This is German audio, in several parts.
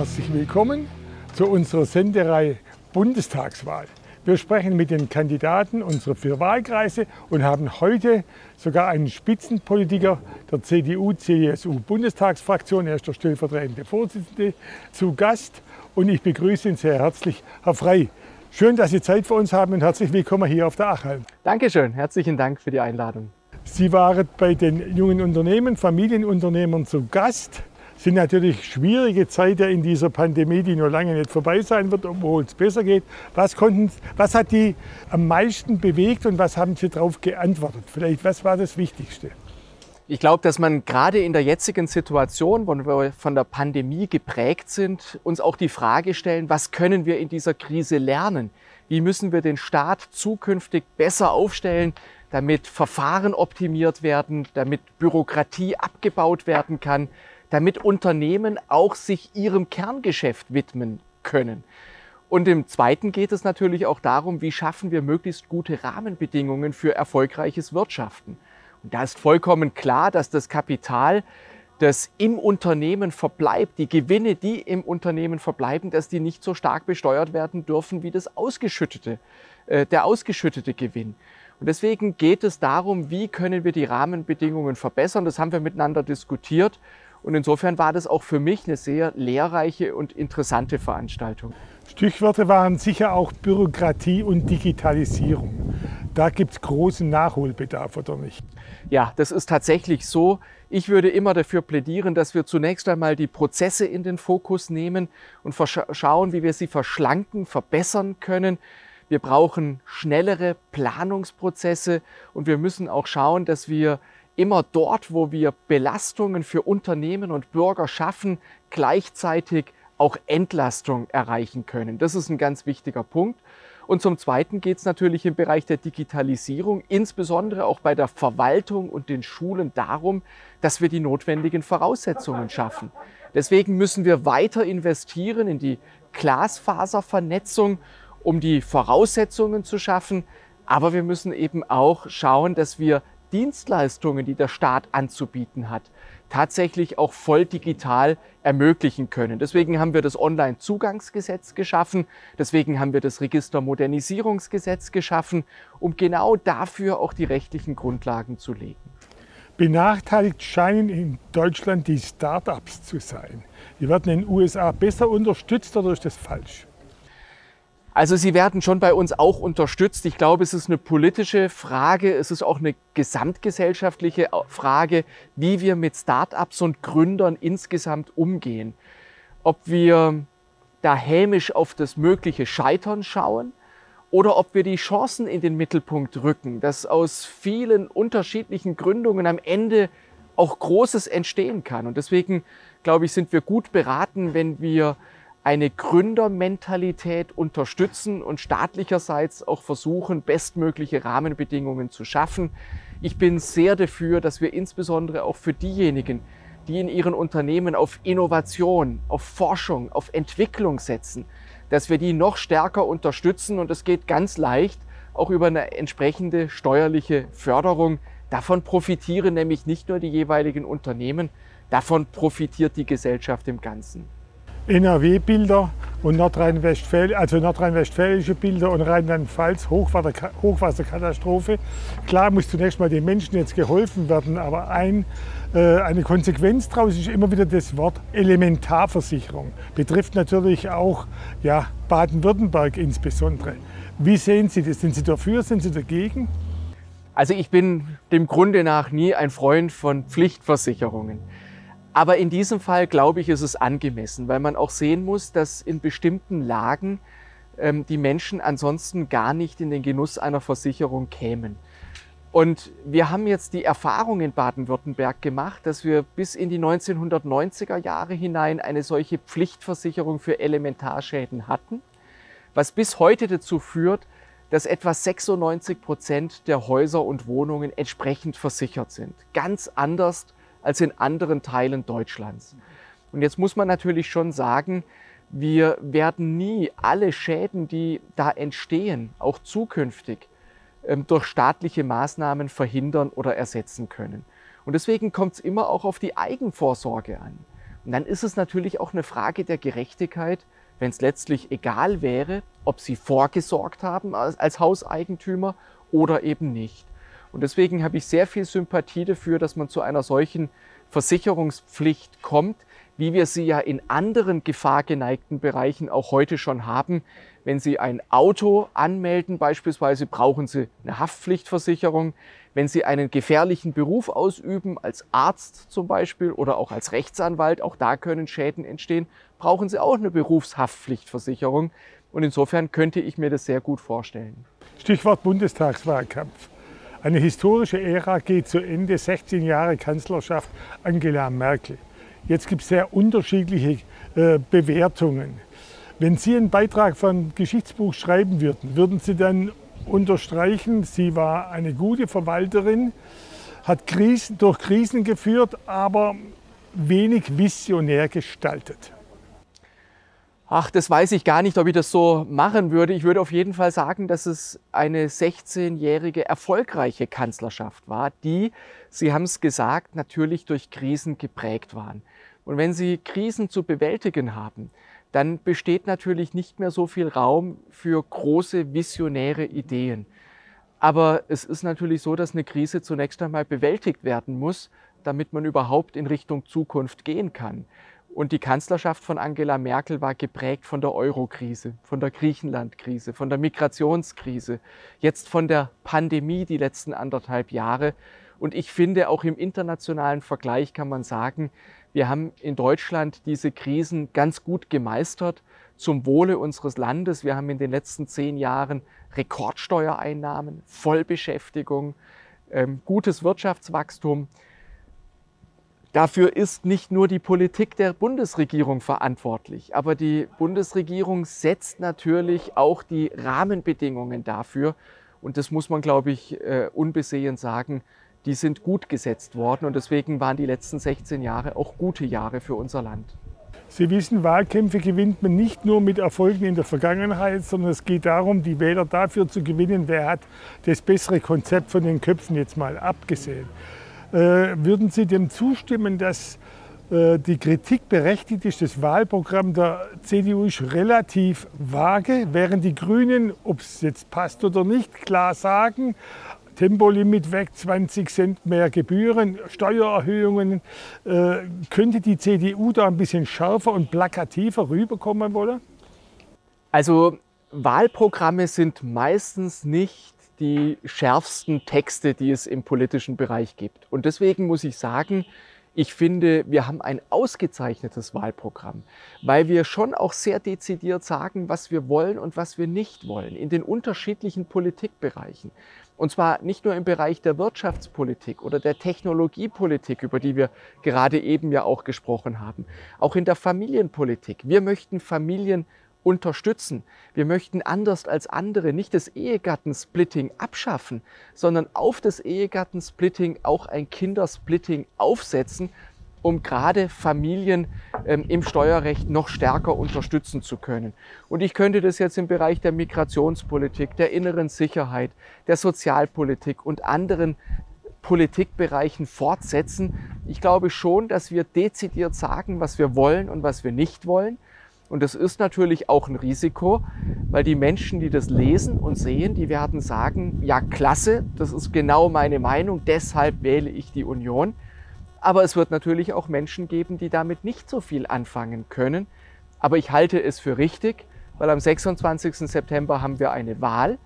Herzlich willkommen zu unserer Sendereihe Bundestagswahl. Wir sprechen mit den Kandidaten unserer vier Wahlkreise und haben heute sogar einen Spitzenpolitiker der CDU-CSU-Bundestagsfraktion, er ist der stellvertretende Vorsitzende, zu Gast. Und ich begrüße ihn sehr herzlich, Herr Frey. Schön, dass Sie Zeit für uns haben und herzlich willkommen hier auf der Achalm. Dankeschön, herzlichen Dank für die Einladung. Sie waren bei den jungen Unternehmen, Familienunternehmern zu Gast sind natürlich schwierige Zeiten in dieser Pandemie, die noch lange nicht vorbei sein wird, obwohl es besser geht. Was, konnten, was hat die am meisten bewegt und was haben Sie darauf geantwortet? Vielleicht, was war das Wichtigste? Ich glaube, dass man gerade in der jetzigen Situation, wo wir von der Pandemie geprägt sind, uns auch die Frage stellen, was können wir in dieser Krise lernen? Wie müssen wir den Staat zukünftig besser aufstellen, damit Verfahren optimiert werden, damit Bürokratie abgebaut werden kann, damit Unternehmen auch sich ihrem Kerngeschäft widmen können. Und im Zweiten geht es natürlich auch darum, wie schaffen wir möglichst gute Rahmenbedingungen für erfolgreiches Wirtschaften. Und da ist vollkommen klar, dass das Kapital, das im Unternehmen verbleibt, die Gewinne, die im Unternehmen verbleiben, dass die nicht so stark besteuert werden dürfen wie das ausgeschüttete, äh, der ausgeschüttete Gewinn. Und deswegen geht es darum, wie können wir die Rahmenbedingungen verbessern. Das haben wir miteinander diskutiert. Und insofern war das auch für mich eine sehr lehrreiche und interessante Veranstaltung. Stichworte waren sicher auch Bürokratie und Digitalisierung. Da gibt es großen Nachholbedarf, oder nicht? Ja, das ist tatsächlich so. Ich würde immer dafür plädieren, dass wir zunächst einmal die Prozesse in den Fokus nehmen und schauen, wie wir sie verschlanken, verbessern können. Wir brauchen schnellere Planungsprozesse und wir müssen auch schauen, dass wir immer dort, wo wir Belastungen für Unternehmen und Bürger schaffen, gleichzeitig auch Entlastung erreichen können. Das ist ein ganz wichtiger Punkt. Und zum Zweiten geht es natürlich im Bereich der Digitalisierung, insbesondere auch bei der Verwaltung und den Schulen darum, dass wir die notwendigen Voraussetzungen schaffen. Deswegen müssen wir weiter investieren in die Glasfaservernetzung, um die Voraussetzungen zu schaffen. Aber wir müssen eben auch schauen, dass wir Dienstleistungen, die der Staat anzubieten hat, tatsächlich auch voll digital ermöglichen können. Deswegen haben wir das Online-Zugangsgesetz geschaffen, deswegen haben wir das Registermodernisierungsgesetz geschaffen, um genau dafür auch die rechtlichen Grundlagen zu legen. Benachteiligt scheinen in Deutschland die Start-ups zu sein. Die werden in den USA besser unterstützt oder ist das falsch? Also sie werden schon bei uns auch unterstützt. Ich glaube, es ist eine politische Frage, es ist auch eine gesamtgesellschaftliche Frage, wie wir mit Start-ups und Gründern insgesamt umgehen. Ob wir da hämisch auf das mögliche Scheitern schauen oder ob wir die Chancen in den Mittelpunkt rücken, dass aus vielen unterschiedlichen Gründungen am Ende auch Großes entstehen kann. Und deswegen, glaube ich, sind wir gut beraten, wenn wir eine Gründermentalität unterstützen und staatlicherseits auch versuchen, bestmögliche Rahmenbedingungen zu schaffen. Ich bin sehr dafür, dass wir insbesondere auch für diejenigen, die in ihren Unternehmen auf Innovation, auf Forschung, auf Entwicklung setzen, dass wir die noch stärker unterstützen und es geht ganz leicht auch über eine entsprechende steuerliche Förderung. Davon profitieren nämlich nicht nur die jeweiligen Unternehmen, davon profitiert die Gesellschaft im Ganzen. NRW-Bilder und also nordrhein-westfälische Bilder und Rheinland-Pfalz, Hochwasser, Hochwasserkatastrophe. Klar muss zunächst mal den Menschen jetzt geholfen werden, aber ein, äh, eine Konsequenz daraus ist immer wieder das Wort Elementarversicherung. Betrifft natürlich auch ja, Baden-Württemberg insbesondere. Wie sehen Sie das? Sind Sie dafür, sind Sie dagegen? Also ich bin dem Grunde nach nie ein Freund von Pflichtversicherungen. Aber in diesem Fall, glaube ich, ist es angemessen, weil man auch sehen muss, dass in bestimmten Lagen ähm, die Menschen ansonsten gar nicht in den Genuss einer Versicherung kämen. Und wir haben jetzt die Erfahrung in Baden-Württemberg gemacht, dass wir bis in die 1990er Jahre hinein eine solche Pflichtversicherung für Elementarschäden hatten, was bis heute dazu führt, dass etwa 96 Prozent der Häuser und Wohnungen entsprechend versichert sind. Ganz anders als in anderen Teilen Deutschlands. Und jetzt muss man natürlich schon sagen, wir werden nie alle Schäden, die da entstehen, auch zukünftig ähm, durch staatliche Maßnahmen verhindern oder ersetzen können. Und deswegen kommt es immer auch auf die Eigenvorsorge an. Und dann ist es natürlich auch eine Frage der Gerechtigkeit, wenn es letztlich egal wäre, ob sie vorgesorgt haben als, als Hauseigentümer oder eben nicht. Und deswegen habe ich sehr viel Sympathie dafür, dass man zu einer solchen Versicherungspflicht kommt, wie wir sie ja in anderen gefahrgeneigten Bereichen auch heute schon haben. Wenn Sie ein Auto anmelden beispielsweise, brauchen Sie eine Haftpflichtversicherung. Wenn Sie einen gefährlichen Beruf ausüben, als Arzt zum Beispiel oder auch als Rechtsanwalt, auch da können Schäden entstehen, brauchen Sie auch eine Berufshaftpflichtversicherung. Und insofern könnte ich mir das sehr gut vorstellen. Stichwort Bundestagswahlkampf. Eine historische Ära geht zu Ende, 16 Jahre Kanzlerschaft Angela Merkel. Jetzt gibt es sehr unterschiedliche äh, Bewertungen. Wenn Sie einen Beitrag von Geschichtsbuch schreiben würden, würden Sie dann unterstreichen, sie war eine gute Verwalterin, hat Krisen, durch Krisen geführt, aber wenig visionär gestaltet. Ach, das weiß ich gar nicht, ob ich das so machen würde. Ich würde auf jeden Fall sagen, dass es eine 16-jährige erfolgreiche Kanzlerschaft war, die, Sie haben es gesagt, natürlich durch Krisen geprägt waren. Und wenn Sie Krisen zu bewältigen haben, dann besteht natürlich nicht mehr so viel Raum für große visionäre Ideen. Aber es ist natürlich so, dass eine Krise zunächst einmal bewältigt werden muss, damit man überhaupt in Richtung Zukunft gehen kann. Und die Kanzlerschaft von Angela Merkel war geprägt von der Euro-Krise, von der Griechenland-Krise, von der Migrationskrise, jetzt von der Pandemie die letzten anderthalb Jahre. Und ich finde, auch im internationalen Vergleich kann man sagen, wir haben in Deutschland diese Krisen ganz gut gemeistert zum Wohle unseres Landes. Wir haben in den letzten zehn Jahren Rekordsteuereinnahmen, Vollbeschäftigung, ähm, gutes Wirtschaftswachstum. Dafür ist nicht nur die Politik der Bundesregierung verantwortlich, aber die Bundesregierung setzt natürlich auch die Rahmenbedingungen dafür. Und das muss man, glaube ich, äh, unbesehen sagen, die sind gut gesetzt worden und deswegen waren die letzten 16 Jahre auch gute Jahre für unser Land. Sie wissen, Wahlkämpfe gewinnt man nicht nur mit Erfolgen in der Vergangenheit, sondern es geht darum, die Wähler dafür zu gewinnen, wer hat das bessere Konzept von den Köpfen jetzt mal abgesehen. Äh, würden Sie dem zustimmen, dass äh, die Kritik berechtigt ist, das Wahlprogramm der CDU ist relativ vage, während die Grünen, ob es jetzt passt oder nicht, klar sagen, Tempolimit weg, 20 Cent mehr Gebühren, Steuererhöhungen. Äh, könnte die CDU da ein bisschen schärfer und plakativer rüberkommen wollen? Also Wahlprogramme sind meistens nicht die schärfsten Texte, die es im politischen Bereich gibt. Und deswegen muss ich sagen, ich finde, wir haben ein ausgezeichnetes Wahlprogramm, weil wir schon auch sehr dezidiert sagen, was wir wollen und was wir nicht wollen in den unterschiedlichen Politikbereichen. Und zwar nicht nur im Bereich der Wirtschaftspolitik oder der Technologiepolitik, über die wir gerade eben ja auch gesprochen haben, auch in der Familienpolitik. Wir möchten Familien unterstützen. Wir möchten anders als andere nicht das Ehegattensplitting abschaffen, sondern auf das Ehegattensplitting auch ein Kindersplitting aufsetzen, um gerade Familien ähm, im Steuerrecht noch stärker unterstützen zu können. Und ich könnte das jetzt im Bereich der Migrationspolitik, der inneren Sicherheit, der Sozialpolitik und anderen Politikbereichen fortsetzen. Ich glaube schon, dass wir dezidiert sagen, was wir wollen und was wir nicht wollen. Und das ist natürlich auch ein Risiko, weil die Menschen, die das lesen und sehen, die werden sagen, ja, klasse, das ist genau meine Meinung, deshalb wähle ich die Union. Aber es wird natürlich auch Menschen geben, die damit nicht so viel anfangen können. Aber ich halte es für richtig, weil am 26. September haben wir eine Wahl.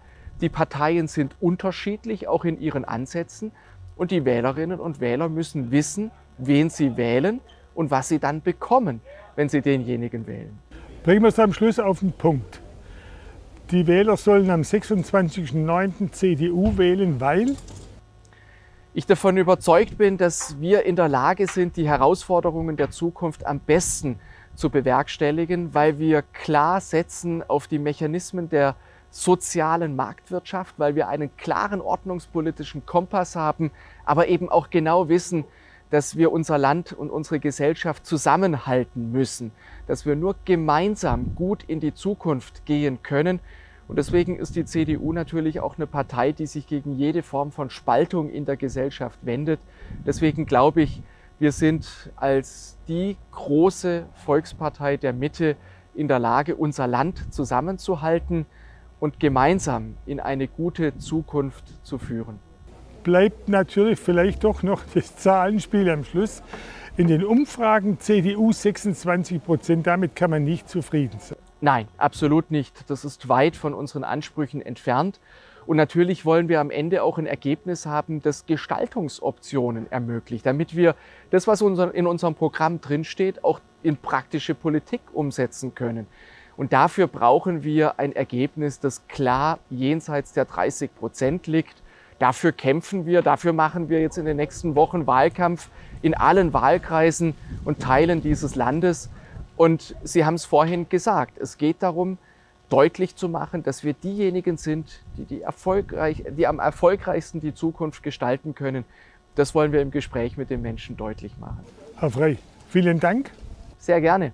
Die Parteien sind unterschiedlich, auch in ihren Ansätzen. Und die Wählerinnen und Wähler müssen wissen, wen sie wählen und was sie dann bekommen, wenn sie denjenigen wählen. Bringen wir es am Schluss auf den Punkt. Die Wähler sollen am 26.09. CDU wählen, weil ich davon überzeugt bin, dass wir in der Lage sind, die Herausforderungen der Zukunft am besten zu bewerkstelligen, weil wir klar setzen auf die Mechanismen der sozialen Marktwirtschaft, weil wir einen klaren ordnungspolitischen Kompass haben, aber eben auch genau wissen, dass wir unser Land und unsere Gesellschaft zusammenhalten müssen, dass wir nur gemeinsam gut in die Zukunft gehen können und deswegen ist die CDU natürlich auch eine Partei, die sich gegen jede Form von Spaltung in der Gesellschaft wendet. Deswegen glaube ich, Wir sind als die große Volkspartei der Mitte in der Lage, unser Land zusammenzuhalten und gemeinsam in eine gute Zukunft zu führen. Bleibt natürlich vielleicht doch noch das Zahlenspiel am Schluss. In den Umfragen CDU 26 Prozent, damit kann man nicht zufrieden sein. Nein, absolut nicht. Das ist weit von unseren Ansprüchen entfernt. Und natürlich wollen wir am Ende auch ein Ergebnis haben, das Gestaltungsoptionen ermöglicht, damit wir das, was in unserem Programm drinsteht, auch in praktische Politik umsetzen können. Und dafür brauchen wir ein Ergebnis, das klar jenseits der 30 Prozent liegt. Dafür kämpfen wir, dafür machen wir jetzt in den nächsten Wochen Wahlkampf in allen Wahlkreisen und Teilen dieses Landes. Und Sie haben es vorhin gesagt, es geht darum, deutlich zu machen, dass wir diejenigen sind, die, die, erfolgreich, die am erfolgreichsten die Zukunft gestalten können. Das wollen wir im Gespräch mit den Menschen deutlich machen. Herr Frey, vielen Dank. Sehr gerne.